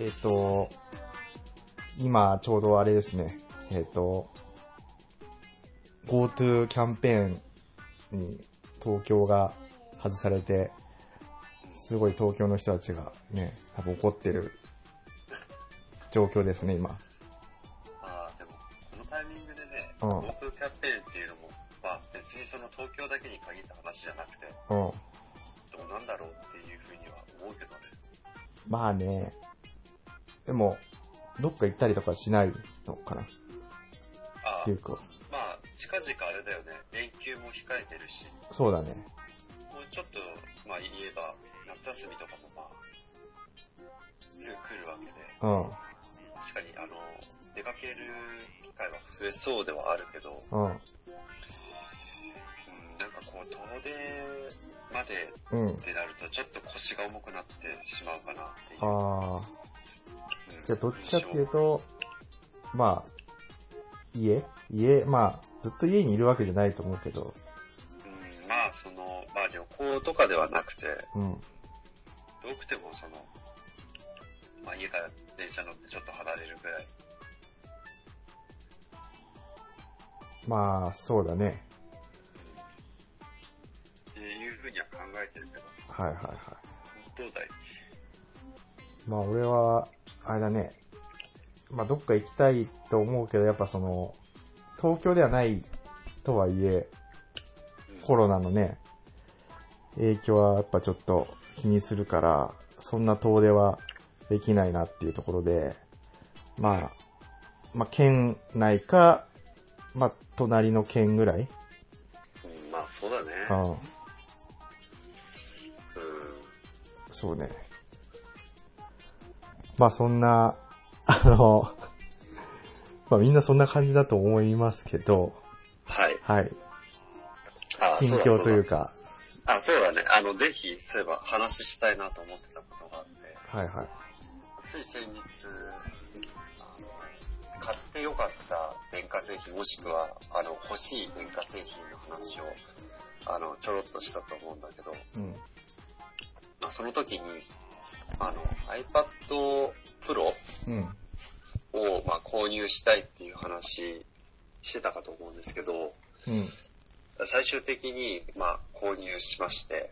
えっ、と、今ちょうどあれですね、えっ、と、GoTo キャンペーンに東京が外されて、すごい東京の人たちがね、多分怒ってる状況ですね、今。ああ、でも、このタイミングでね、うん GoTo キャンペーンっていうのも、まあ別にその東京だけに限った話じゃなくて、うん。どうなんだろうっていうふうには思うけどね。まあね、でも、どっか行ったりとかしないのかな？ああっていうか、まあ近々あれだよね、連休も控えてるし、そうだね。もうちょっと、まあ言えば、夏休みとかもまあ、すぐ来るわけで、うん。確かにあの、出かける機会は増えそうではあるけど、うん。うん、なんかこう、遠出までうん。ってなると、ちょっと腰が重くなってしまうかなっていう。ああ。うんじゃあどっちかっていうと、まあ、家？家、まあ、ずっと家にいるわけじゃないと思うけど、うん、まあ、その、まあ旅行とかではなくて、うん。遠くてもその、まあ家から電車乗ってちょっと離れるぐらい。まあ、そうだね。っていうふうには考えてるけど、はいはいはい。どうだい？まあ俺は、あれだね。まあどっか行きたいと思うけど、やっぱその、東京ではないとはいえ、コロナのね、影響はやっぱちょっと気にするから、そんな遠出はできないなっていうところで、まあ、まあ県内か、まあ隣の県ぐらい、うん、まあそうだね。うん、うん。そうね。まあそんな、あの、まあみんなそんな感じだと思いますけど、はい。はい。あ近況というか、あ、そうだね。あの、ぜひ、そういえば話したいなと思ってたことがあって、はいはい。つい先日、あの買ってよかった電化製品もしくは、あの、欲しい電化製品の話を、あの、ちょろっとしたと思うんだけど、うん。まあ、その時に、あの、iPad Pro うん。を、まあ、購入したいっていう話してたかと思うんですけど、うん。最終的に、まあ、購入しまして、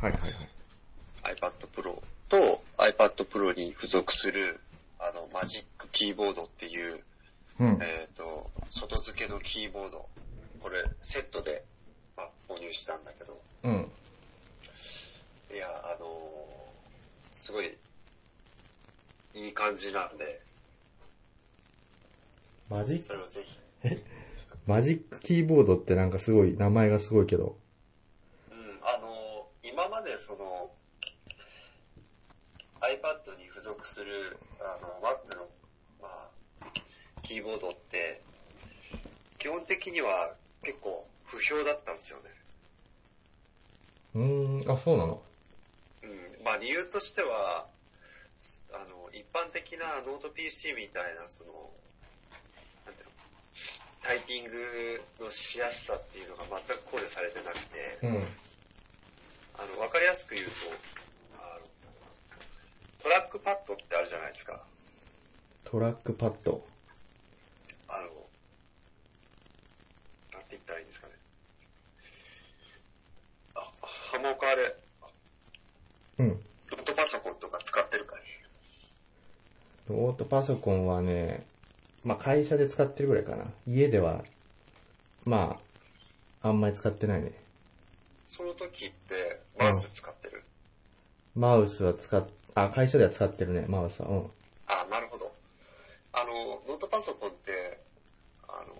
はいはいはい。iPad Pro と iPad Pro に付属する、あの、マジックキーボードっていう、うん。えっ、と、外付けのキーボード、これ、セットで、まあ、購入したんだけど、うん。いや、あのーすごい、いい感じなんで、マジ？ック、それをぜひ、マジックキーボードってなんかすごい、名前がすごいけど。うん、あのー今までその、iPad に付属する、あの、Mac の、まあ、キーボードって、基本的には結構不評だったんですよね。うーん、あ、そうなの？うん、まあ理由としては、あの、一般的なノート PC みたいな、その、なんていうの、タイピングのしやすさっていうのが全く考慮されてなくて、うん。あの、わかりやすく言うと、あの、トラックパッドってあるじゃないですか。トラックパッド。あの、なんて言ったらいいんですかね。あ、ハモカあれ、うん。ノートパソコンとか使ってるかね。ノートパソコンはね、まあ会社で使ってるぐらいかな。家では、まあ、あんまり使ってないね。その時って、マウス使ってる、マウスは使っ、あ、会社では使ってるね、マウスは。うん。あ、なるほど。あの、ノートパソコンって、あの、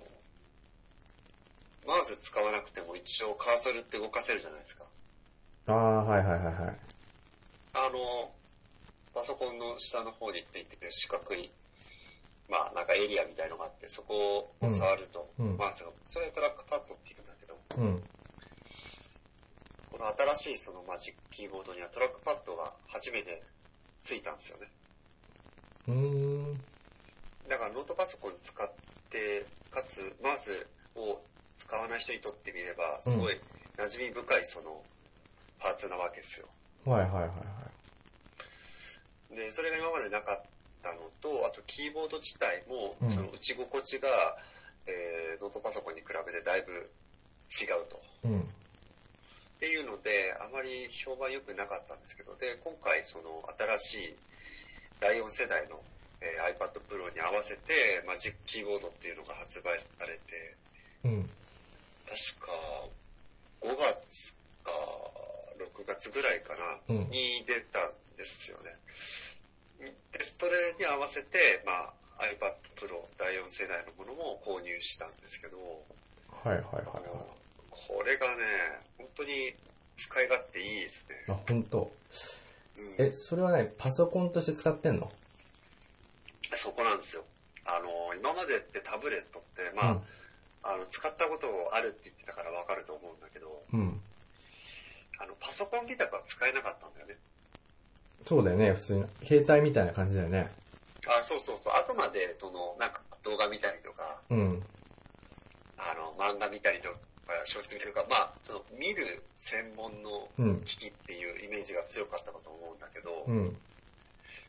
マウス使わなくても一応カーソルって動かせるじゃないですか。ああ、はいはいはいはい。あの、パソコンの下の方についてる四角い、まあなんかエリアみたいのがあって、そこを触ると、うんうんマウスが、それトラックパッドって言うんだけど、うん。この新しいそのマジックキーボードにはトラックパッドが初めてついたんですよね。うーん。だからノートパソコン使って、かつマウスを使わない人にとってみれば、すごい馴染み深いそのパーツなわけですよ。はいはいはいはい。で、それが今までなかったのと、あとキーボード自体もうん、その打ち心地が、えーノートパソコンに比べてだいぶ違うと。うん。っていうので、あまり評判良くなかったんですけど、で、今回その新しい第4世代の、えー iPad Pro に合わせて、マジックキーボードっていうのが発売されて、うん。確か5月か6月ぐらいかな、うんに出たんですよね。で、それに合わせて、まあ、iPad Pro 第4世代のものも購入したんですけど、はいはいはいはい。これがね、本当に使い勝手いいですね。あ、本当。うんえ、それはね、パソコンとして使ってんの？そこなんですよ。あの、今までってタブレットって、まあ、あの、使ったことあるって言ってたからわかると思うんだけど、うん。うん。あの、パソコン自体は使えなかったんだよね。そうだよね、普通に。携帯みたいな感じだよね。あ、そうそうそう。あくまで、その、なんか動画見たりとか、うん。あの、漫画見たりとか、小説見たりとか、まあ、その、見る専門のうん。機器っていうイメージが強かったかと思うんだけど、うん。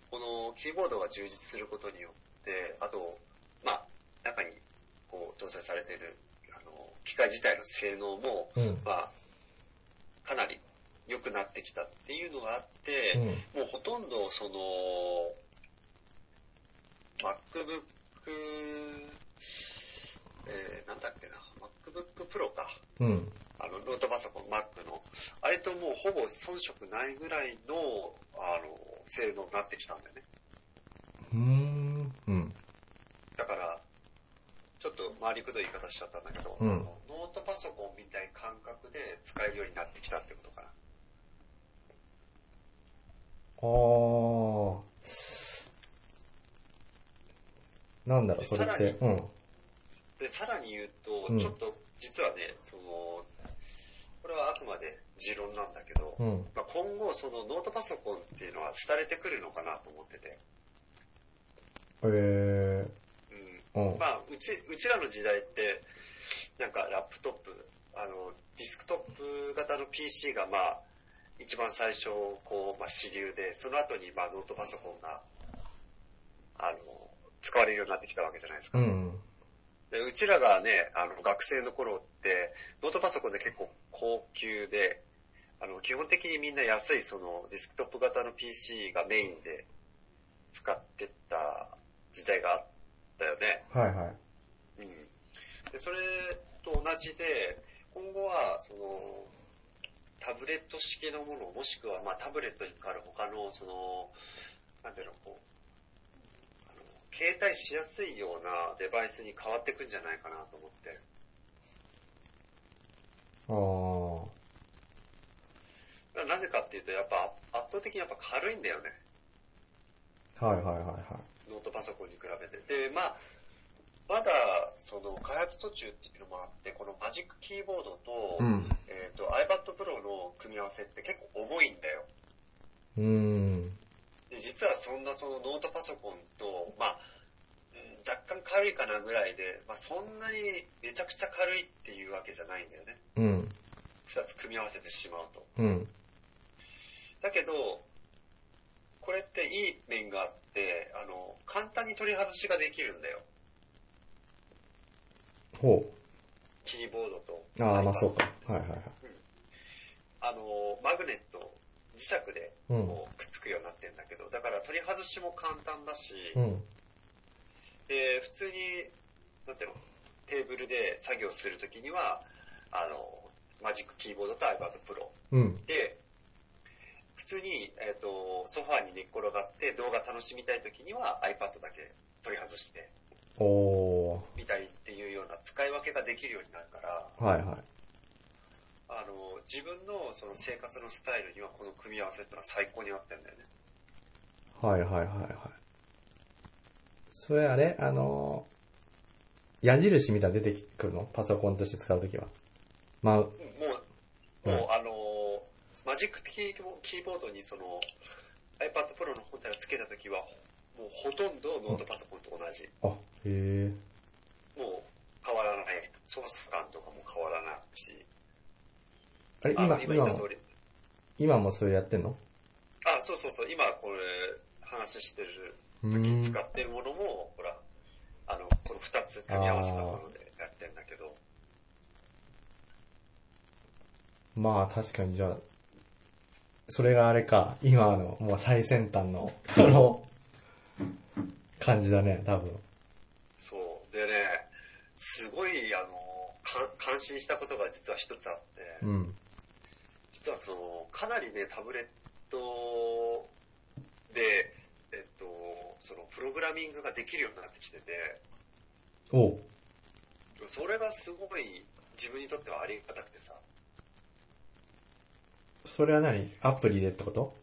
このキーボードが充実することによって、あと、まあ、中にこう搭載されている、あの、機械自体の性能も、うん。まあ、かなり良くなってきたっていうのがあって、うん。もうほとんどその、MacBook、えー、なんだっけな、MacBook Pro か。うん。あの、ノートパソコン、Mac の。あれともうほぼ遜色ないぐらいの、あの、性能になってきたんだよね。うーん。うん。だから、ちょっと回りくどい言い方しちゃったんだけど、うんあのノートパソコンみたいな感覚で使えるようになってきたってことかな。あー。なんだろう、それって。うん。で、さらに言うと、うんちょっと実はね、その、これはあくまで持論なんだけど、うん。まあ、今後そのノートパソコンっていうのは廃れてくるのかなと思ってて、えうん。ー。うん。まあ、うち、うちらの時代って、なんかラップトップ、あの、ディスクトップ型の PC がまあ、一番最初、こう、まあ主流で、その後にまあノートパソコンが、あの、使われるようになってきたわけじゃないですか。うん。でうちらがね、あの、学生の頃って、ノートパソコンで結構高級で、あの、基本的にみんな安いそのディスクトップ型の PC がメインで使ってた時代があったよね。はいはい。うん。で、それと同じで、今後は、その、タブレット式のもの、もしくは、まあ、タブレットに代わる他の、その、なんていうの、こう、あの、携帯しやすいようなデバイスに変わっていくんじゃないかなと思って。あー。だからなぜかっていうと、やっぱ圧倒的にやっぱ軽いんだよね。はいはいはいはい。ノートパソコンに比べて。で、まあ、まだ、その、開発途中っていうのもあって、このマジックキーボードと、うん。えっ、と、iPad Pro の組み合わせって結構重いんだよ。うーん。で実はそんなそのノートパソコンと、まあ、うん若干軽いかなぐらいで、まあそんなにめちゃくちゃ軽いっていうわけじゃないんだよね。うん。二つ組み合わせてしまうと。うん。だけど、これっていい面があって、あの、簡単に取り外しができるんだよ。ほキーボードと。う。ああ、まあそうか。はいはいはい。あの、マグネット、磁石でうん。こうくっつくようになってんだけど、だから取り外しも簡単だし、うん。で、普通に、なんていうの、テーブルで作業するときには、あの、マジックキーボードと iPad Pro うん。で、普通に、えっ、と、ソファーに寝っ転がって動画楽しみたいときには iPad だけ取り外して。見たり使い分けができるようになるから、はいはい。あの、自分のその生活のスタイルにはこの組み合わせってのは最高に合ってんだよね。はいはいはいはい。それあれ？あのー、矢印みたいなの出てくるの？パソコンとして使うときは。まあ、もう、うんもう、あの、マジックキーボキーボードにその iPad Pro の本体をつけたときは、もうほとんどノートパソコンと同じ。あ、へえ。もう変わらない。操作感とかも変わらないし。あれ今、今言今も？今もそれやってんの？あ、そうそうそう。今これ話話してるう時。使ってるものも、ほら、あの、この二つ組み合わせたものでやってんだけど、まあ確かにじゃあ、それがあれか、今のもう最先端の、あの、感じだね、多分。そう。でね、すごい、あの、か感心したことが実は一つあって、うん。実はその、かなりね、タブレットで、えっと、その、プログラミングができるようになってきてて、おう。それがすごい自分にとってはありがたくてさ、それは何？アプリでってこと？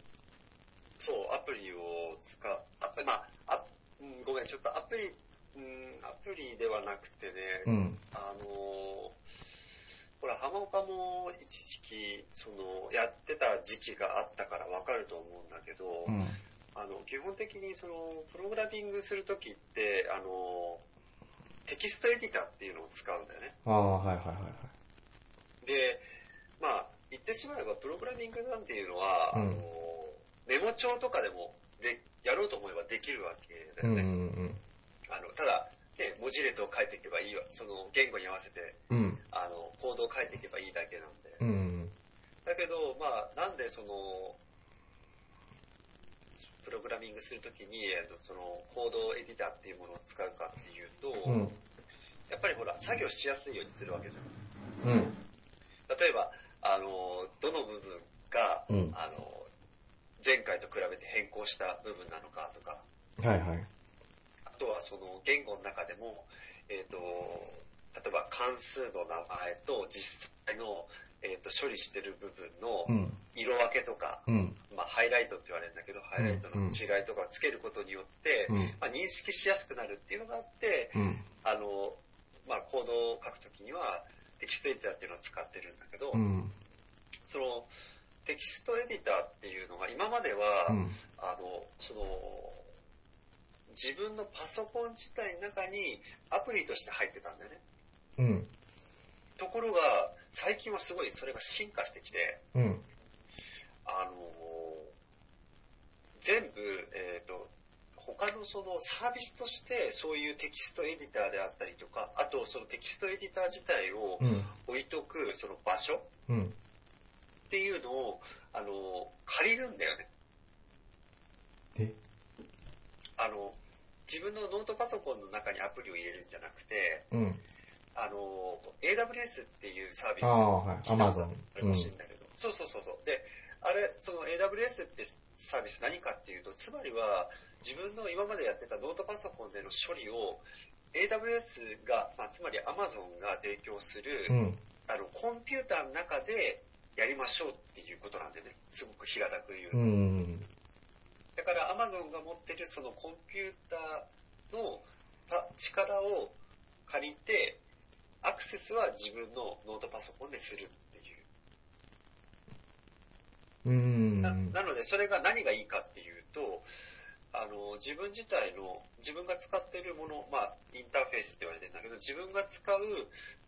そう、アプリを使う、あまあ、あうんごめん、ちょっとアプリ、うん、アプリではなくてね、うん。あのーほら、浜岡も一時期、その、やってた時期があったからわかると思うんだけど、うん。あの、基本的にその、プログラミングするときって、あのーテキストエディターっていうのを使うんだよね。ああ、はいはいはいはい。で、まあ、言ってしまえば、プログラミングなんていうのは、うんあのーメモ帳とかでも、で、やろうと思えばできるわけだうんうよね。んあの、ただ、ね、文字列を書いていけばいいわ、その言語に合わせて、うん。うん。あの、コードを書いていけばいいだけなんで。うん。だけど、まあ、なんでその、プログラミングするときに、えっと、その、コードエディターっていうものを使うかっていうと、うん。やっぱりほら、作業しやすいようにするわけじゃん。うん。例えば、あの、どの部分が、うんあの、前回と比べて変更した部分なのかとか、はいはい。あとはその言語の中でも、えっ、と、例えば関数の名前と実際の、えっ、と、処理してる部分のうん。色分けとか、うん。まあ、ハイライトって言われるんだけど、ハイライトの違いとかをつけることによって、うん。まあ、認識しやすくなるっていうのがあって、うん。あの、まあ、コードを書くときには、テキストエディターっていうのを使ってるんだけど、うん。その、テキストエディターっていうのが今までは、うん。あの、その、自分のパソコン自体の中にアプリとして入ってたんだよね。うん。ところが、最近はすごいそれが進化してきて、うん。あの、全部、えっ、と、他のそのサービスとしてそういうテキストエディターであったりとか、あとそのテキストエディター自体をうん。置いとくその場所うん。っていうのを、あの、借りるんだよね。え？あの、自分のノートパソコンの中にアプリを入れるんじゃなくて、うん。あの、AWS っていうサービスああ、はい。アマゾン。あるかもしれないけど、そうそうそうそう。で、あれ、その AWS ってサービス何かっていうと、つまりは自分の今までやってたノートパソコンでの処理を AWS が、まあ、つまり Amazon が提供する、うん。あの、コンピューターの中でやりましょうっていうことなんでね。すごく平たく言うと。うん。だから Amazon が持ってるそのコンピューターのパ力を借りて、アクセスは自分のノートパソコンでするっていう。うん。ななので、それが何がいいかっていうと、あの、自分自体の、自分が使っているもの、まあ、インターフェースって言われてるんだけど、自分が使う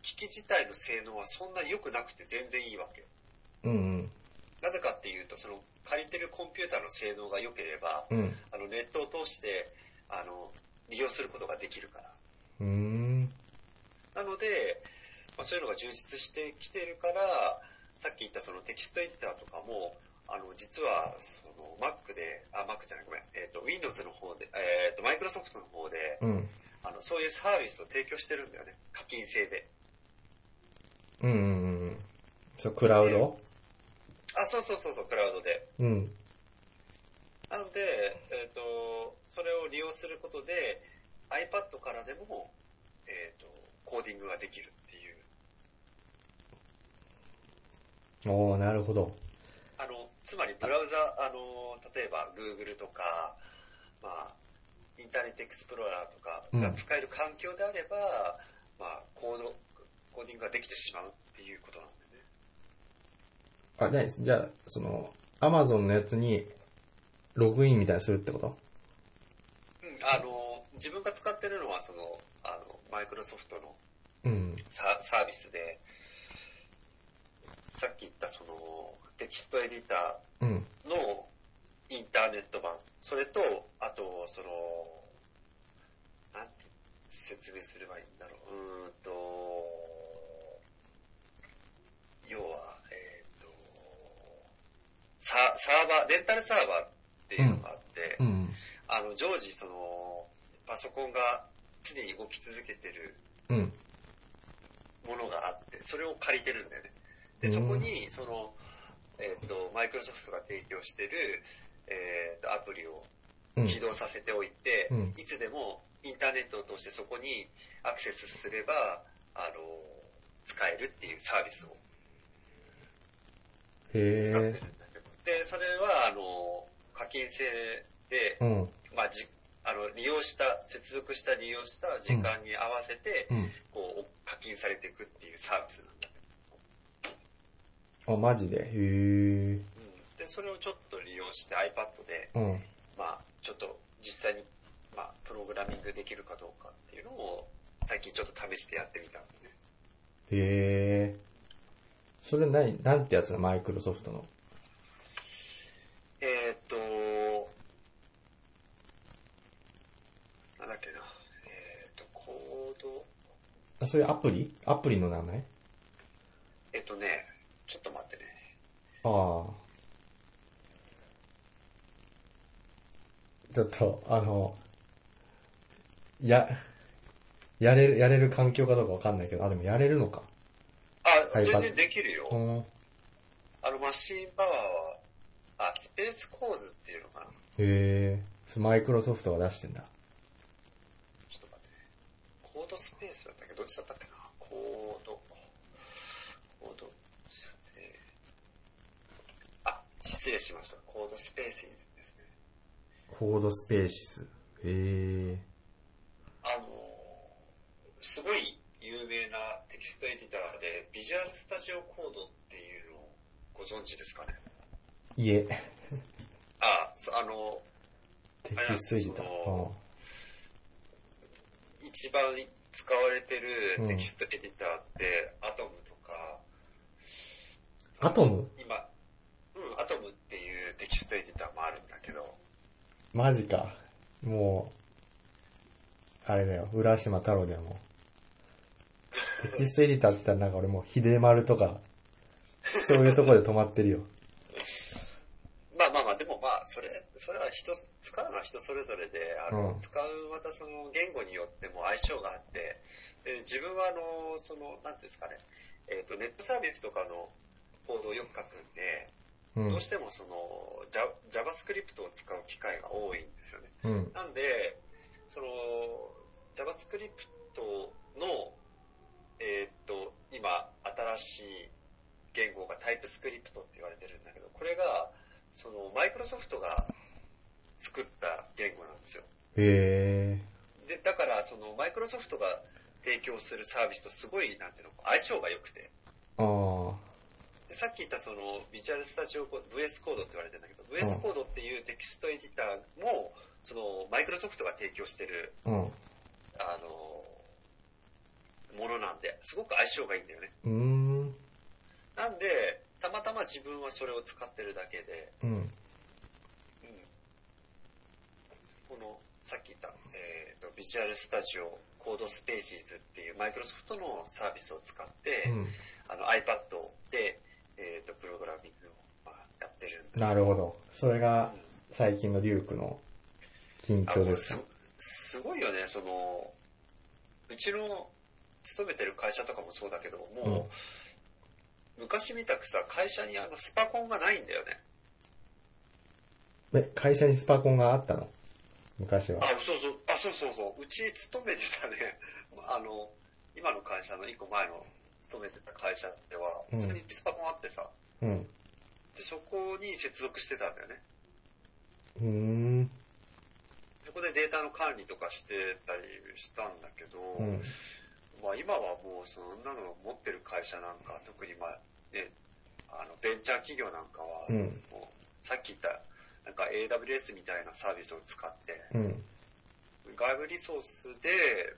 機器自体の性能はそんな良くなくて全然いいわけ。うん。なぜかっていうと、その、借りてるコンピューターの性能が良ければ、うん。あの、ネットを通して、あの、利用することができるから。うん。なので、まあ、そういうのが充実してきてるから、さっき言ったそのテキストエディターとかも、あの、実は、その、Mac で、あ、Mac じゃない、ごめん、えっ、と、Windows の方で、えっ、と、Microsoft の方で、うん。あの、そういうサービスを提供してるんだよね。課金制で。うん。うん。そう、クラウド？あ、そうそうそうそう、クラウドで。うん。なので、えっ、と、それを利用することで、iPad からでも、えっ、と、コーディングができるっていう。おー、なるほど。あの、つまりブラウザ、あの、例えば Google とか、まあ、インターネットエクスプローラーとかが使える環境であれば、まあ、コード、コーディングができてしまうっていうことなんでね。あ、何ですじゃあ、その、アマゾンのやつに、ログインみたいにするってこと？うん、あの、自分が使ってるのは、その、あの、マイクロソフトのうん。ササービスで、さっき言ったその、テキストエディタうん。ーの、インターネット版。それと、あと、その、なんて説明すればいいんだろう。うーんと、要は、えっ、と、ササーバー、レンタルサーバーっていうのがあって、うん。あの、常時その、パソコンが常に動き続けてるうん。ものがあって、それを借りてるんだよね。で、うんそこに、その、えっ、と、マイクロソフトが提供してる、えっ、と、アプリをうん。起動させておいて、うんいつでもインターネットを通してそこにアクセスすれば、あの、使えるっていうサービスをへ使ってるんえ。だで、それは、あの、課金制で、うん。まあ、じ、あの、利用した、接続した利用した時間に合わせて、うん。こう、課金されていくっていうサービスなんだけあ、マジで？へえ。ど、うん。で、それをちょっと利用して iPad で、うん。まあ、ちょっと実際に、まあ、プログラミングできるかどうかっていうのを、最近ちょっと試してやってみたんでね。へえ。それ何、なんてやつだ、マイクロソフトの。えーっと、なんだっけな、えーっと、コード、あ、それアプリ？アプリの名前？えーっとね、ちょっと待ってね。ああ。ちょっと、あの、や、やれる、やれる環境かどうかわかんないけど、あ、でもやれるのか。あ、全然できるよ。うん。へあの、マシンパワーは、あ、スペースコーズっていうのかな。え。それマイクロソフトが出してんだ。ちょっと待ってね。コードスペースだったっけどっちだったっけなコード、コードスペーあ、失礼しました。コードスペースですね。コードスペーシス。へえ。あのー、すごい有名なテキストエディターで、ビジュアルスタジオコードっていうのをご存知ですかね？いえ。あ、そあの、テキストエディター。一番使われてるテキストエディターって、アトムとか、アトム？今、うん、アトムっていうテキストエディターもあるんだけど、マジか。もう、あれだよ、浦島太郎だよ、もう。テキストエディターって言ったらなんか俺もう、秀丸とか、そういうところで止まってるよ。まあまあまあ、でもまあ、それ、それは人、使うのは人それぞれで、あの、うん使うまたその言語によっても相性があって、で自分はあの、その、なんですかね、えっ、と、ネットサービスとかのコードをよく書くんで、うんどう。してもその、Java- JavaScript を使う機会が多いんですよね。うん。なんで、その、JavaScript の、えーっと、今、新しい言語が TypeScript って言われてるんだけど、これが、その、マイクロソフトが作った言語なんですよ。へえ。で、だから、その、マイクロソフトが提供するサービスとすごい、なんていうの、相性が良くて。ああ。でさっき言ったその、ビジュアルスタジオ VS コードって言われてるんだけど、VS コードっていうテキストエディターも、その、マイクロソフトが提供してるうん。あの、ものなんで、すごく相性がいいんだよね。うーん。なんで、たまたま自分はそれを使ってるだけで、うん。うん、この、さっき言った、えっ、と、 Visual Studio Codespaces っていうマイクロソフトのサービスを使って、うん。あの iPad で、えっ、と、プログラミングを、まあ、やってるんで。なるほど。それがうん最近のデュークの近あもう況ですか？すすごいよね、その、うちの勤めてる会社とかもそうだけど、もう、昔みたくさ、会社にあのスパコンがないんだよね。え、会社にスパコンがあったの？昔はあ、。そうそう、あ、そうそうそう、うち勤めてたね、あの、今の会社の一個前の勤めてた会社では、うん普通にスパコンあってさ、うん。でそこに接続してたんだよね。うーん。そこでデータの管理とかしてたりしたんだけど、うん。まあ今はもうそんなのを持ってる会社なんか、特にまあね、あのベンチャー企業なんかは、うんもうさっき言ったなんか AWS みたいなサービスを使って、うん。外部リソースで、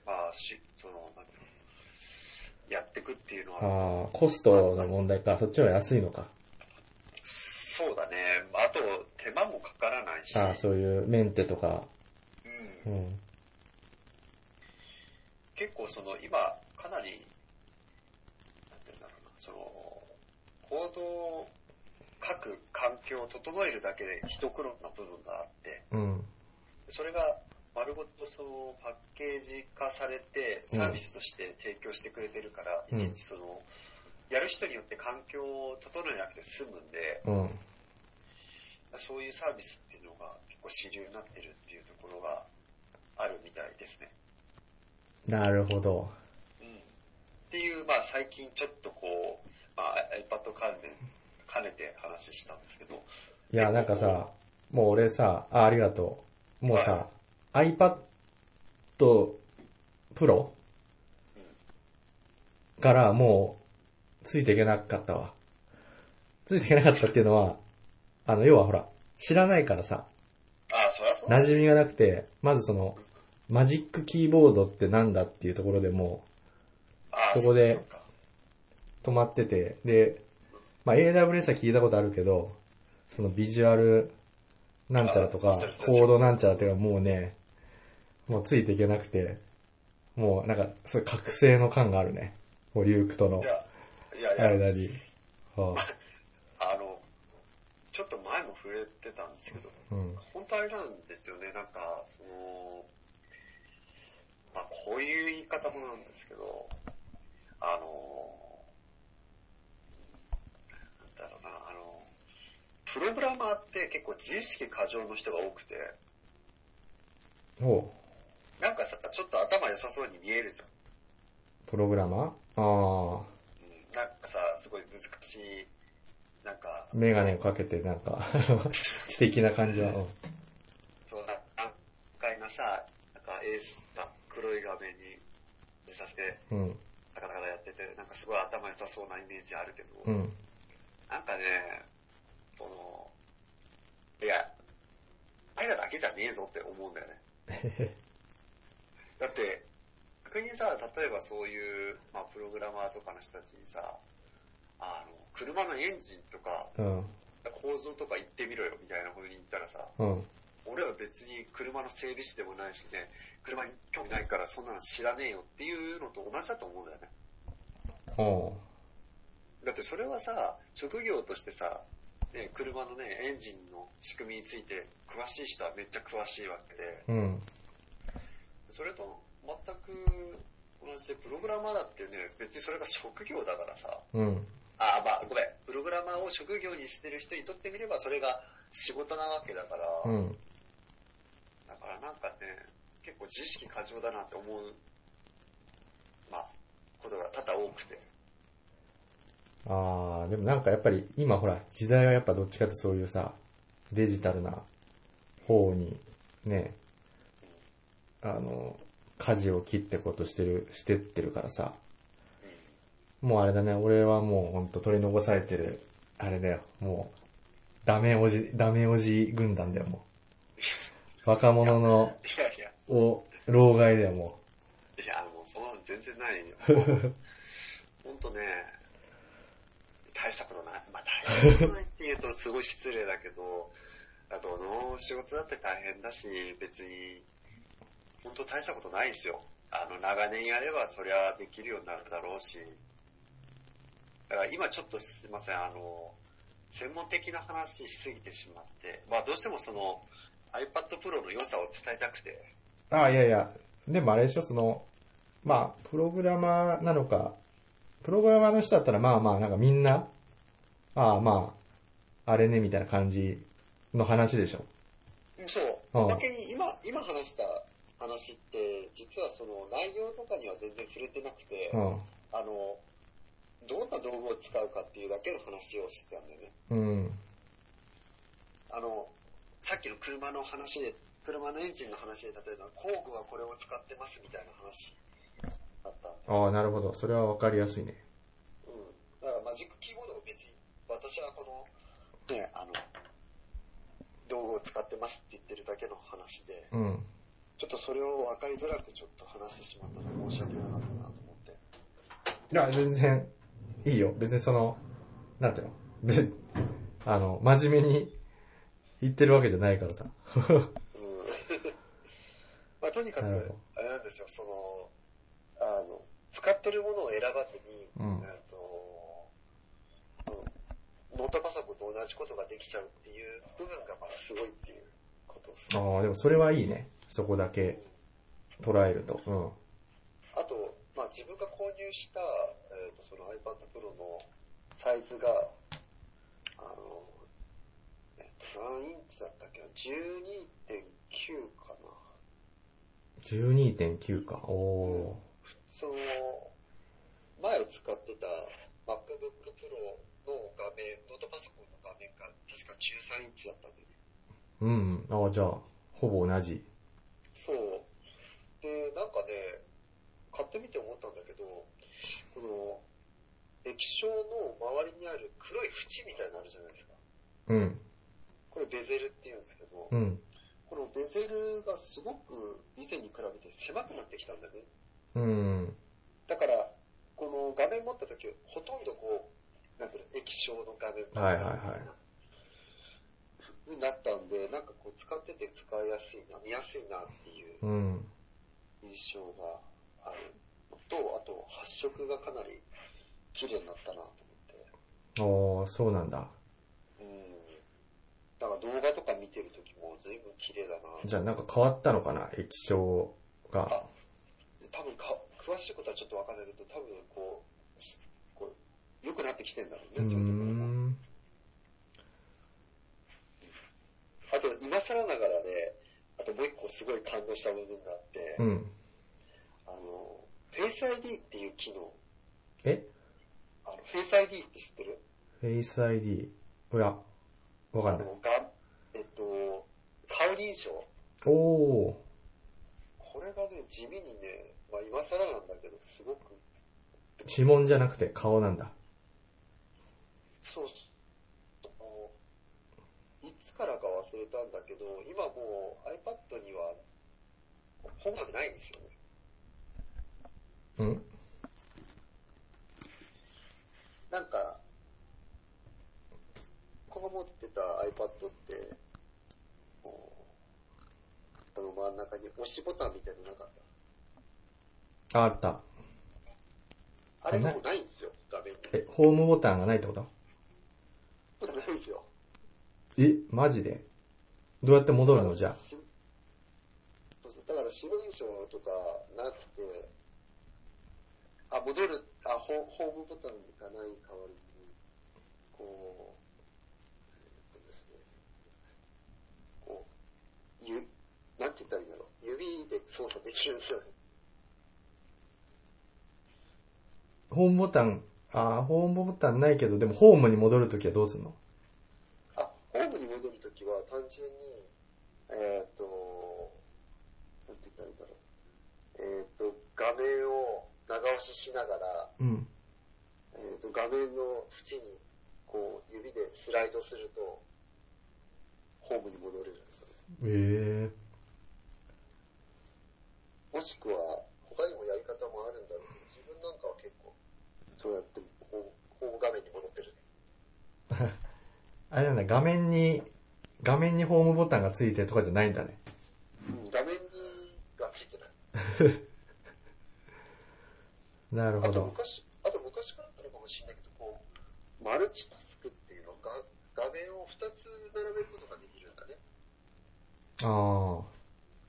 まあし、その、なんていうの、やっていくっていうのは、ああ、コストの問題か。そっちは安いのか。そうだね。あと、手間もかかからないし、ああ、そういうメンテとか。うんうん。結構その今かなり、なんて言うんだろうな、その、コードを書く環境を整えるだけで一苦労な部分があって、うん。それが丸ごとそのパッケージ化されてうんサービスとして提供してくれてるから、うんいちいちその、やる人によって環境を整えなくて済むんで、うん。そういうサービスっていうのが結構主流になってるっていうところがあるみたいですね。なるほど。うん。っていう、まあ最近ちょっとこう、まあ iPad 関連、兼ねて話したんですけど、いや、なんかさ、もう俺さ、あ、ありがとう。もうさ、iPad Pro からもう、ついていけなかったわ。ついていけなかったっていうのは、あの、要はほら、知らないからさ、ああ、そりゃそうだ馴染みがなくて、まずその、マジックキーボードってなんだっていうところでもああそこで止まってて、で、まあ AWS は聞いたことあるけど、そのビジュアルなんちゃらとかあそう、そうコードなんちゃらっていうかもうね、もうついていけなくて、もうなんか、そういう覚醒の感があるね。もうリュークとのいや、いやいや、間に。はあの、ちょっと前も触れてたんですけど、あうん。本当あれなんですよね、なんか、その、まあこういう言い方もなんですけど、あの、なんだろうな、あの、プログラマーって結構自意識過剰の人が多くて、おうなんかさ、ちょっと頭良さそうに見えるじゃん。プログラマー？ああ、うん、なんかさ、すごい難しい、なんか、メガネをかけてなんか、知的な感じは。う んそうな、難解なさ、なんかエースさ、黒い画面にさせて、うん。カタカタやってて、なんかすごい頭良さそうなイメージあるけど、うん。なんかね、その、いや、あいらだけじゃねえぞって思うんだよね。だって、逆にさ、例えばそういう、まあ、プログラマーとかの人たちにさ、あの、車のエンジンとか、うん。構造とか言ってみろよみたいなことに言ったらさ、うん。俺は別に車の整備士でもないしね、車に興味ないからそんなの知らねえよっていうのと同じだと思うんだよね。だってそれはさ、職業としてさ、ね、車のね、エンジンの仕組みについて詳しい人はめっちゃ詳しいわけで、うん。それと全く同じで、プログラマーだってね、別にそれが職業だからさ、うん。あ、まあごめん、プログラマーを職業にしてる人にとってみればそれが仕事なわけだから、うん。だからなんかね、結構自意識過剰だなって思う、まあ、ことが多々多くて。ああ、でもなんかやっぱり今ほら、時代はやっぱどっちかってそういうさ、デジタルな方にね、あの、舵を切ってことしてる、してってるからさ、もうあれだね、俺はもうほんと取り残されてる、あれだよ、もう、ダメおじ、ダメおじ軍団だよ、もう。若者の、いやいや、お、老害だよ、もいや、もうそんなの全然ないよ。ほんとね、大したことない。まあ大したことないって言うとすごい失礼だけど、あとの仕事だって大変だし、別に、本当大したことないですよ。あの、長年やればそりゃできるようになるだろうし。だから今ちょっとすいません、あの、専門的な話しすぎてしまって、まあどうしてもその iPad Pro の良さを伝えたくて、う。ああ、いやいや、でもあれでしょ、その、まあ、プログラマーなのか、プログラマーの人だったらまあまあ、なんかみんな、ああまあ、あれね、みたいな感じの話でしょ。そう。うんおまけに今、今話した話って、実はその内容とかには全然触れてなくて、うん。あの、どんな道具を使うかっていうだけの話をしてたんだよね。うん。あの、さっきの車の話で、車のエンジンの話で、例えば工具はこれを使ってますみたいな話だった。ああ、なるほど。それはわかりやすいね。うん。だからマジックキーボードも別に、私はこの、ね、あの、道具を使ってますって言ってるだけの話で、うん。ちょっとそれを分かりづらくちょっと話してしまったので申し訳なかったなと思って。いや、全然、いいよ。別にその、なんていうの？別 あの、真面目に言ってるわけじゃないからさ。うん。まあ、とにかく、なるほどあれなんですよ、その、あの、使ってるものを選ばずに、うんえっと、うんノートパソコンと同じことができちゃうっていう部分が、まあ、すごいっていうことですね。ああ、でもそれはいいね。そこだけ捉えると。うん。あと、まあ、自分が購入した、えっとその iPad Pro のサイズが、あの、えっと何インチだったっけな ?12.9 かな。12.9か。おその、前使ってた MacBook Pro の画面、ノートパソコンの画面が確か13インチだったんだよね。ー。うん。ああ、じゃあ、ほぼ同じ。そう。で、なんかね、買ってみて思ったんだけど、この、液晶の周りにある黒い縁みたいなのあるじゃないですか。うん。これベゼルって言うんですけど、うん。このベゼルがすごく以前に比べて狭くなってきたんだね。うん。だから、この画面持った時、ほとんどこう、なんていうの、液晶の画面はいはいはいになったんで、なんかこう使ってて使いやすいな、見やすいなっていううん。印象があるのと、あと発色がかなり綺麗になったなと思って。ああ、そうなんだ。うん。だから動画とか見てる時も随分綺麗だな。じゃあなんか変わったのかな液晶が。あ、多分か、詳しいことはちょっとわかんないけど、多分こう、しこう良くなってきてんだろうね、そういうところが。ん。あと、今更ながらね、あともう一個すごい感動した部分があって、うん。あの、Face ID っていう機能、え？あの、Face ID って知ってる？Face ID。いや、わかんない。えっと、顔認証。おー。これがね、地味にね、まあ今更なんだけど、すごく、指紋じゃなくて顔なんだ。そう、からか忘れたんだけど、今もう iPad には本がないんですよね。うんなんか、この持ってた iPad って、この真ん中に押しボタンみたいなのなかった？ああった。あれがもうないんですよ、画面に。え、ホームボタンがないってこと？ないんですよ。え、マジで？どうやって戻るのじゃ？あ。しそうそう、だから指紋認証とかなくて、あ、戻る、あ、ホホームボタンがない代わりに、こう、えっとですね、こう、ゆ、なんて言ったらいいんだろう？指で操作できるんですよね。ホームボタン、あーホームボタンないけど、でもホームに戻るときはどうすんの？戻るときは単純に、えっ、と、なんて言ったらいいんだろう。えっ、と、画面を長押ししながら、うん。えっ、と、画面の縁に、こう、指でスライドすると、ホームに戻れるんですよね。えもしくは、他にもやり方もあるんだろうけど、自分なんかは結構、そうやってホーム、画面に戻る。あれなんだ、画面に、画面にホームボタンがついてるとかじゃないんだね。うん、画面にはついてない。あとなるほど。昔、あと昔からだったのかもしれないけど、こう、マルチタスクっていうのが、画面を2つ並べることができるんだね。あ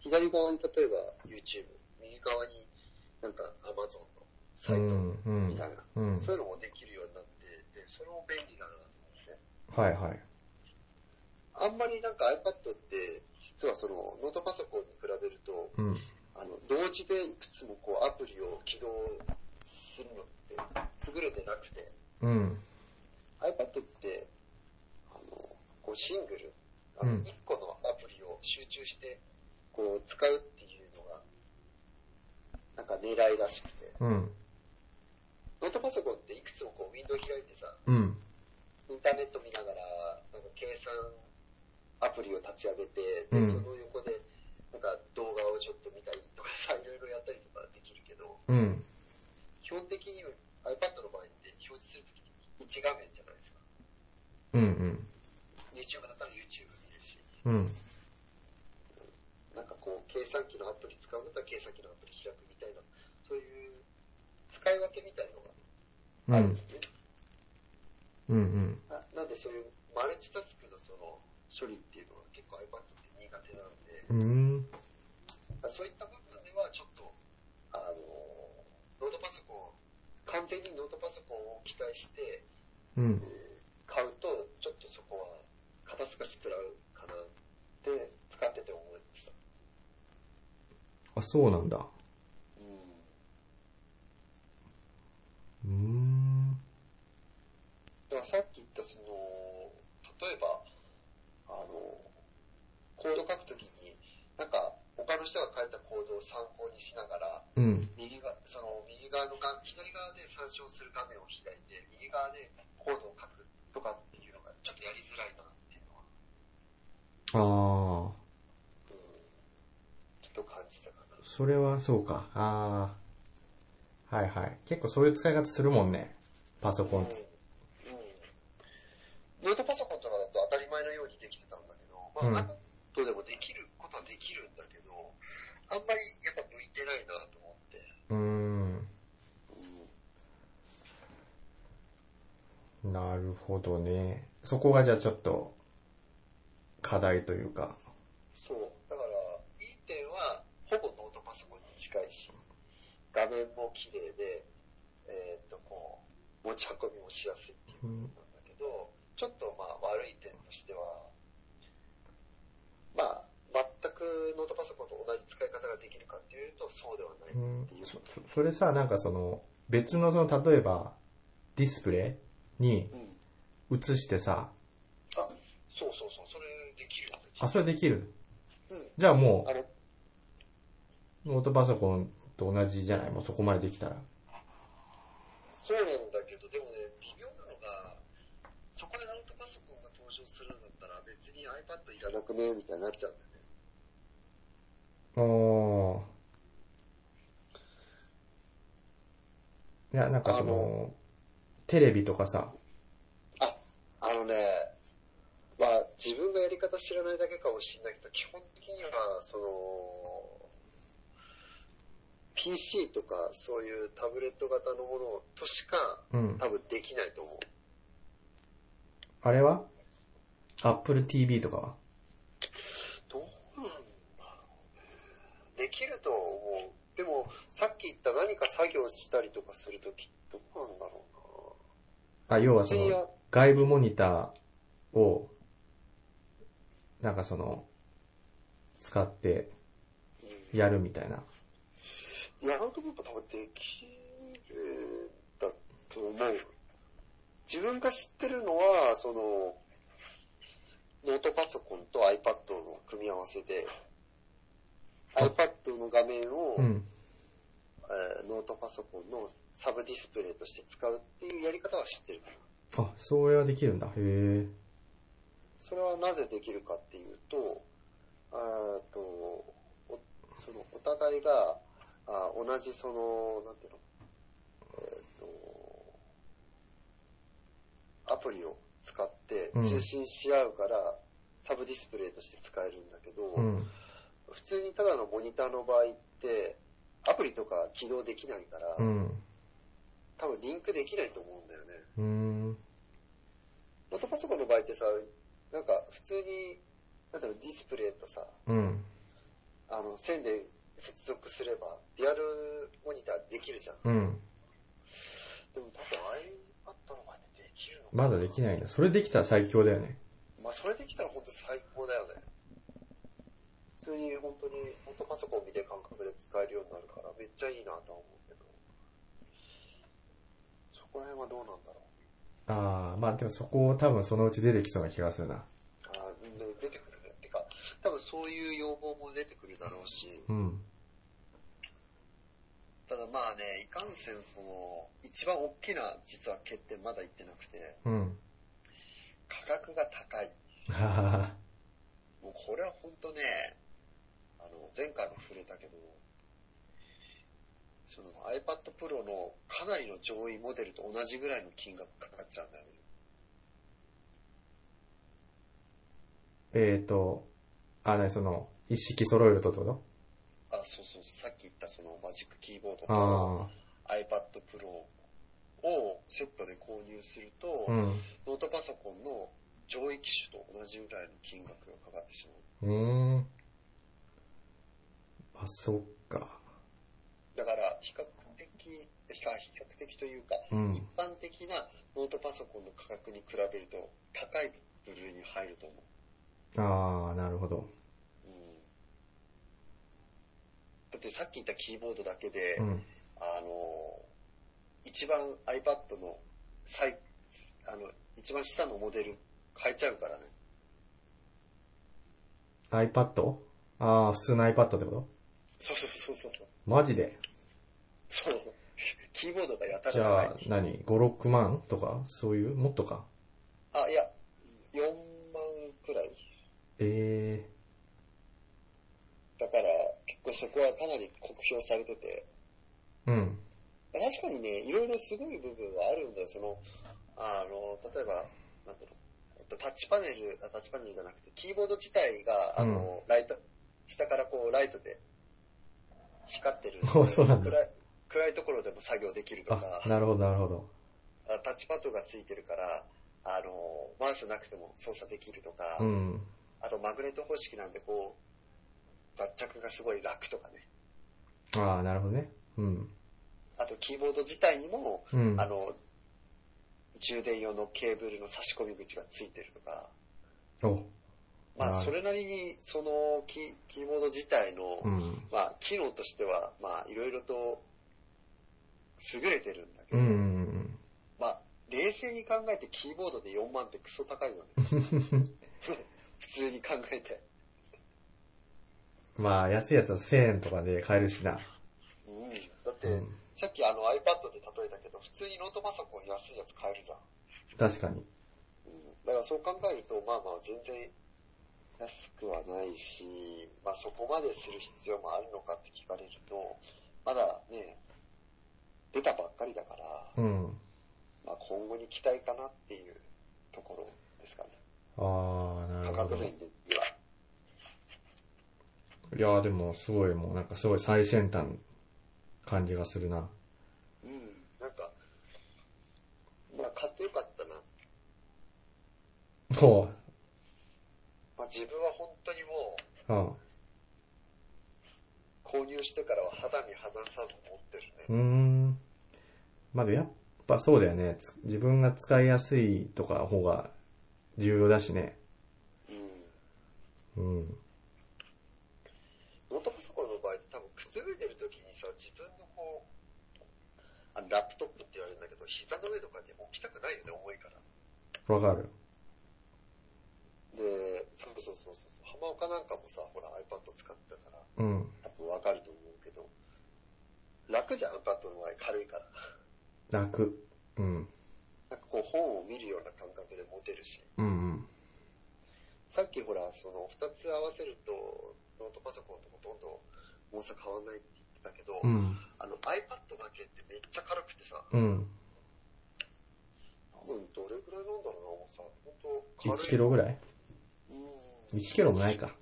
左側に例えば YouTube、右側になんか Amazon のあ。サイトうん、うんみたいな、。うん。そういうのもできるようになって、で、それも便利だなと思って。はいはい。あんまりなんか iPad って、実はそのノートパソコンに比べると、うん。あの、同時でいくつもこうアプリを起動するのって優れてなくて、うん。iPad って、あの、こうシングル、あの、うん1個のアプリを集中して、こう使うっていうのが、なんか狙いらしくて、うん。ノートパソコンっていくつもこうウィンドウ開いてさ、うん。インターネット見ながら、なんか計算アプリを立ち上げて、で、その横で、なんか動画をちょっと見たりとかさ、いろいろやったりとかできるけど、うん、基本的に iPad の場合って表示するときって1画面じゃないですか。うんうん。YouTube だったら YouTube 見るし。うん。なんかこう、計算機のアプリ使うんだったら計算機のアプリ開くみたいな、そういう使い分けみたいのがあるんですうんうん。ななんでそういうマルチタスクのその処理っていうのは結構 iPad って苦手なんで、うん。そういった部分ではちょっと、あの、ノートパソコン、完全にノートパソコンを期待してうん。買うと、ちょっとそこは肩透かし食らうかなって使ってて思いました。あ、そうなんだ。うん。うん。だからさっき言ったその、例えば、あの、コード書くときに、なんか、他の人が書いたコードを参考にしながら、うん。右が、その、右側のが、左側で参照する画面を開いて、右側でコードを書くとかっていうのが、ちょっとやりづらいなっていうのは、ああ。ちょっと感じたかな。それはそうか。ああ。はいはい。結構そういう使い方するもんね。パソコン。うん。うん。ノートパソコンとかだと当たり前のようにできてたまあ、iPad でもできることはできるんだけど、あんまりやっぱ向いてないなと思って。うーん。なるほどね。そこがじゃあちょっと、課題というか。そう。だから、いい点は、ほぼノートパソコンに近いし、画面も綺麗で、えーっと、こう、持ち運びもしやすいっていううん。なんだけど、ちょっとまあ悪い点としては、まあ、全くノートパソコンと同じ使い方ができるかっていうと、そうではないうんっていうそれさ、なんかその、別のその、例えば、ディスプレイにうん。映してさ、あ、そうそうそう、それできるんだあ、それできる？うん。じゃあもあの、う、ノートパソコンと同じじゃない？もうそこまでできたら。そうなんだけど、でもね、微妙なのが、そこでノートパソコンが登場するんだったら、別に iPad いらなくね？みたいになっちゃうんだよね。おー。いや、なんかそあの、テレビとかさ、あ、あのね、まあ、自分がやり方知らないだけかもしれないけど、基本的には、その、PC とかそういうタブレット型のものとしかうん。多分できないと思う。あれは ?Apple TV とかは？どうなんだろうね。できると思う。でも、さっき言った何か作業したりとかするとき、どうなんだろあ、要はうな。その、外部モニターを、なんかその、使ってうんやるみたいな。やろうと思えば多分できるだと思う。自分が知ってるのは、その、ノートパソコンと iPad の組み合わせで、あ iPad の画面を、うん。えーノートパソコンのサブディスプレイとして使うっていうやり方は知ってるかな。あ、それはできるんだ。へえ。それはなぜできるかっていうと、あーとおそのお互いがあ同じその、なんていうの、えーと、アプリを使ってうん通信し合うから、サブディスプレイとして使えるんだけど、うん。普通にただのモニターの場合って、アプリとか起動できないから、うん。多分リンクできないと思うんだよね。うーん。ノートパソコンの場合ってさ、なんか普通に、なんだろう、ディスプレイとさ、うん。あの、線で接続すれば、リアルモニターできるじゃん。うん。でも多分 iPad の場合ってできるのかまだできないんだ。それできたら最強だよね。まあ、それできたら本当最高だよね。普通に本当に、本当パソコン見て感覚で使えるようになるから、めっちゃいいなとは思うけど。そこら辺はどうなんだろう。ああ、まあでもそこ多分そのうち出てきそうな気がするな。あーで出てくるね。てか、多分そういう要望も出てくるだろうし、うん。ただまあね、いかんせんその、一番大きな実は欠点まだ言ってなくて、うん。価格が高い。もうこれは本当ね、前回も触れたけど、その iPad Pro のかなりの上位モデルと同じぐらいの金額かかっちゃうんだよね。えーと、あ、なにその、一式揃えるとってこあ、そうそうそう、さっき言ったそのマジックキーボードととあ iPad Pro ををセットで購入すると、うん。ノートパソコンの上位機種と同じぐらいの金額がかかってしまう。うーん。あ、そっか。だから、比較的、比較比較的というか、うん一般的なノートパソコンの価格に比べると高い部類に入ると思う。ああ、なるほど。うんだってさっき言ったキーボードだけで、うん。あの、一番 iPad の最、あの、一番下のモデル変えちゃうからね。iPad? ああ、普通の iPad ってこと？そうそうそうそうそう。マジで？そう。キーボードがやたじら高い。ゃあ、何 ?5、6万とか？そういう？もっとか？あ、いや、4万くらい。えだから、結構そこはかなり酷評されてて、えうん。確かにね、いろいろすごい部分はあるんだよ。その、あの、例えば、なんだろう、えっと、タッチパネル、あタッチパネルじゃなくて、キーボード自体が、あの、ライト、下からこう、ライトで光ってるんでおそうなんだ暗い暗いところでも作業できるとあか、、なるほど、なるほど。あタッチパッドがついてるから、あの、マウスなくても操作できるとか、うん。あとマグネット方式なんでこう、脱着がすごい楽とかね。ああ、なるほどね。うん。あとキーボード自体にも、うん。あの、充電用のケーブルの差し込み口がついてるとか、おまあ、はいそれなりに、そのキー、キーボード自体の、うん。まあ、機能としては、まあ、いろいろと、優れてるんだけど、うんうんまあ、冷静に考えてキーボードで4万ってクソ高いよね。普通に考えて。うん。まあ、安いやつは1000円とかで買えるしな。うん。だって、うん。さっきあの iPad で例えたけど、普通にノートパソコン安いやつ買えるじゃん。確かに。うんだからそう考えると、まあまあ全然安くはないし、まあそこまでする必要もあるのかって聞かれると、まだね、出たばっかりだから、うん。まあ今後に期待かなっていうところですかね。ああ、なるほど。価格面では。いやーでもすごいもうなんかすごい最先端感じがするな。うん。なんか、まあ買ってよかったな。おう。まあ自分は本当にもう購入してからは肌身離さず持ってるね。うーん。まだやっぱそうだよね。つ自分が使いやすいとか方が重要だしね。うん。うん。ノートパソコンの場合って多分くつろいでる時にさ、自分のこう、あのラップトップって言われるんだけど、膝の上とかに置きたくないよね、重いから。わかる。で、そうそうそうそう、浜岡なんかもさ、ほら iPad 使ってたから、うん。多分わかると思うけど、楽じゃん、iPad の場合軽いから。楽。うん。なんかこう本を見るような感覚で持てるし、うんうん。さっきほら、その二つ合わせると、ノートパソコンとほとんど重さ変わんないって言ってたけど、うん。あの iPad だけってめっちゃ軽くてさ、うん。多分どれぐらいなんだろうな、重さ。本当軽い。1キロぐらい？うん。?1 キロもないか。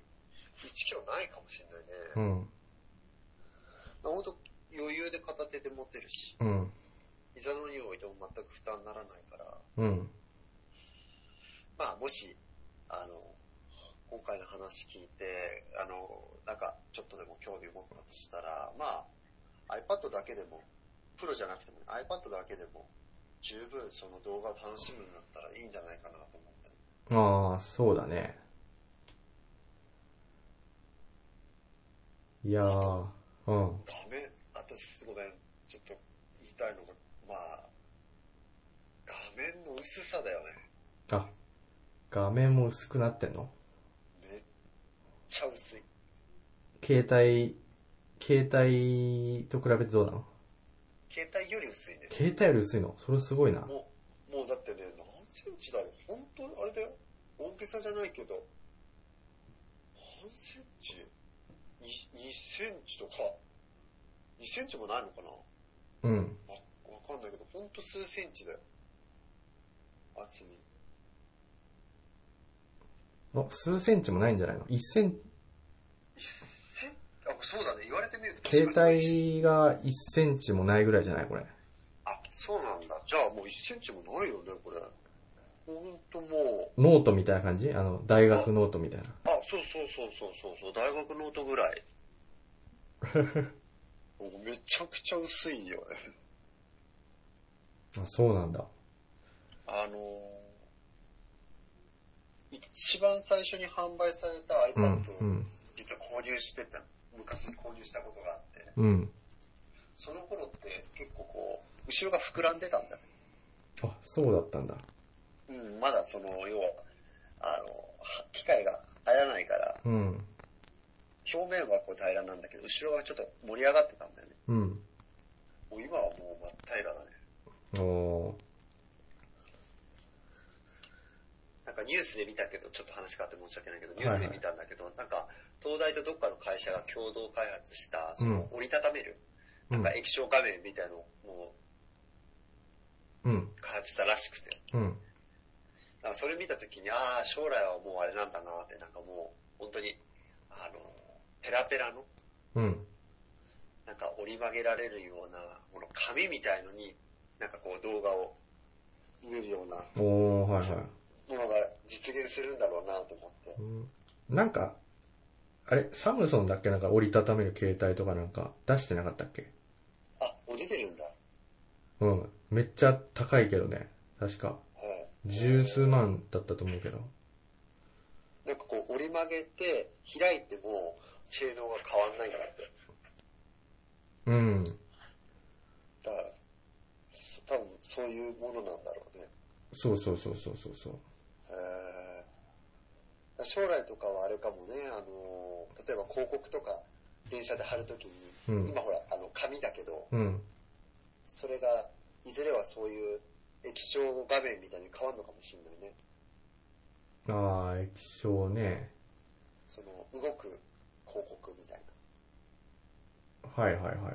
1キロないかもしれないね。うん。まあ、本当余裕で片手で持てるし、うん。膝の上に置いても全く負担にならないから、うん。まあもし、あの、今回の話聞いて、あの、なんかちょっとでも興味持ったとしたら、まあ iPad だけでも、プロじゃなくても iPad だけでも十分その動画を楽しむんだったらいいんじゃないかなと思って。ああ、そうだね。いやー、うん。画面、あとごめん、ちょっと言いたいのが、まあ、画面の薄さだよね。あ、画面も薄くなってんの？めっちゃ薄い。携帯、携帯と比べてどうなの？携帯より薄いね。携帯より薄いの？それすごいな。もう、もうだってね、何センチだろう？本当あれだよ。大げさじゃないけど、何センチ？2, ?2 センチとか、2センチもないのかな？うん。わ、わかんないけど、ほんと数センチだよ。厚み。あ、数センチもないんじゃないの ?1 セン、1センあ、そうだね。言われてみると携帯が1センチもないぐらいじゃない？これ。あ、あ、そうなんだ。じゃあもう1センチもないよね、これ。ほんともノートみたいな感じ？あの、大学ノートみたいな。そうそうそうそうそうそう、大学ノートぐらい。も うめちゃくちゃ薄いよね。あ、そうなんだ。あのー一番最初に販売されたうん iPad を、うん、実は購入してた、昔購入したことがあって、うん。その頃って結構こう、後ろが膨らんでたんだね。あ、そうだったんだ。うん、まだその、要は、あの、は機械が入らないから、うん、表面はこう平らなんだけど、後ろがちょっと盛り上がってたんだよね。うん。もう今はもう真っ平らだね。おー。なんかニュースで見たけど、ちょっと話変わって申し訳ないけど、ニュースで見たんだけど、なんか、東大とどっかの会社が共同開発した、その、折りたためる、うんなんか液晶画面みたいのをもうん、う開発したらしくて。うん。なんかそれ見たときに、ああ、将来はもうあれなんだなって、なんかもう、本当に、あの、ペラペラの、うん。なんか折り曲げられるような、この紙みたいのに、なんかこう動画を見れるようなおー、はいはい。ものが実現するんだろうなと思って。うんなんか、あれ、サムソンだっけ？なんか折りたためる携帯とかなんか出してなかったっけ？あ、もう出てるんだ。うん。めっちゃ高いけどね。確か。はい。十数万だったと思うけど。なんかこう折り曲げて開いても性能が変わんないんだって。うん。だから、そ多分そういうものなんだろうね。そうそうそうそうそうそう。えー、将来とかはあれかもね、あのー、例えば広告とか電車で貼るときに、うん今ほら、あの、紙だけど、うん。それが、いずれはそういう液晶画面みたいに変わるのかもしれないね。ああ、液晶ね。その、動く広告みたいな。はいはいはいはい。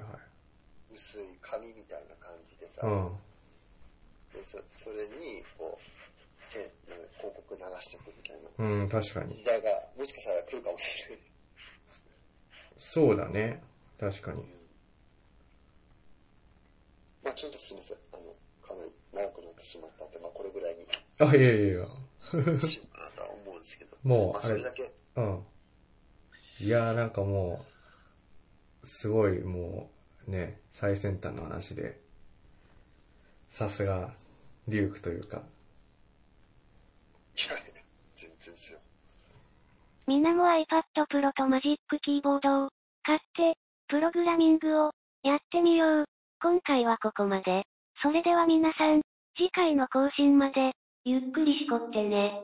薄い紙みたいな感じでさ、うん。でそそれに、こう、せなんか広告流していくみたいなうん、確かに。時代が、もしかしたら来るかもしれない。そうだね。確かに。まあちょっとすみません。あの、かなり長くなってしまったんで、まあこれぐらいにあ、いやいやいや。しようかなとは思うんですけど。まあもうあれそれだけ、うん。いやーなんかもう、すごいもう、ね、最先端の話で、さすが、リュウクというか。いやいや、全然ですよ。みんなも iPad Pro とマジックキーボードを買って、プログラミングをやってみよう。今回はここまで。それでは皆さん、次回の更新まで、ゆっくりしこってね。